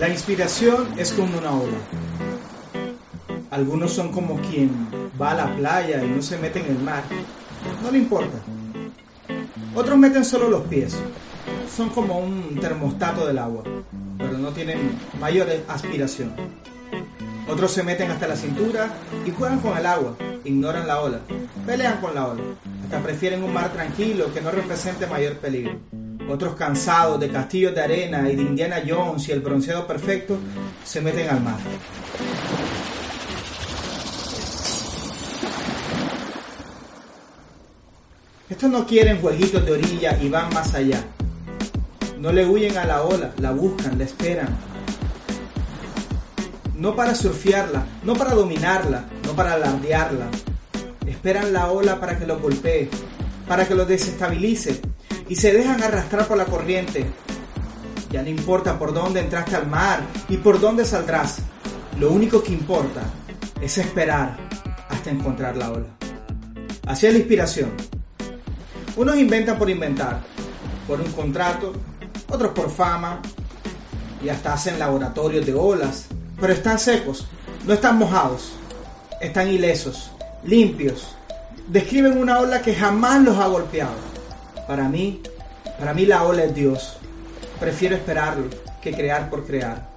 La inspiración es como una ola. Algunos son como quien va a la playa y no se mete en el mar. No le importa. Otros meten solo los pies. Son como un termostato del agua, pero no tienen mayor aspiración. Otros se meten hasta la cintura y juegan con el agua, ignoran la ola, pelean con la ola, hasta prefieren un mar tranquilo que no represente mayor peligro. Otros cansados de castillos de arena y de Indiana Jones y el bronceado perfecto se meten al mar. Estos no quieren jueguitos de orilla y van más allá. No le huyen a la ola, la buscan, la esperan. No para surfearla, no para dominarla, no para alardearla. Esperan la ola para que lo golpee, para que lo desestabilice y se dejan arrastrar por la corriente. Ya no importa por dónde entraste al mar y por dónde saldrás. Lo único que importa es esperar hasta encontrar la ola. Así es la inspiración. Unos inventan por inventar, por un contrato, otros por fama, y hasta hacen laboratorios de olas, pero están secos, no están mojados, están ilesos, limpios. Describen una ola que jamás los ha golpeado. Para mí, para mí la ola es Dios. Prefiero esperarlo que crear por crear.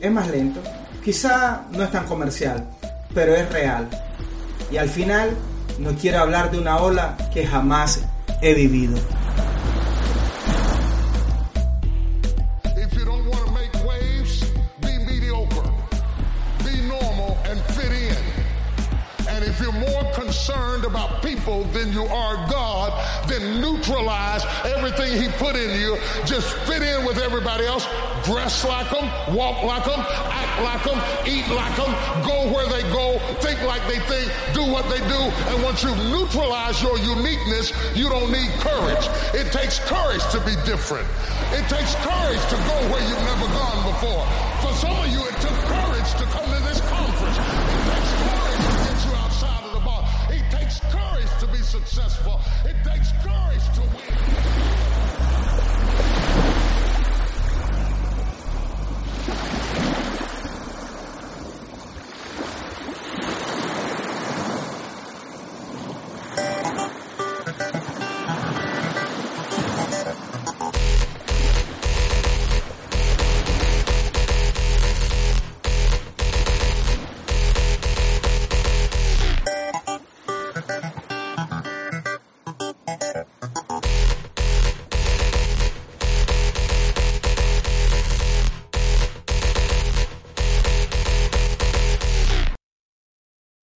Es más lento, quizá no es tan comercial, pero es real. Y al final, no quiero hablar de una ola que jamás he vivido. Concerned about people than you are God, then neutralize everything He put in you. Just fit in with everybody else. Dress like them, walk like them, act like them, eat like them, go where they go, think like they think, do what they do. And once you neutralize your uniqueness, you don't need courage. It takes courage to be different. It takes courage to go where you've never gone before. For some of you, it took successful. It takes courage to win.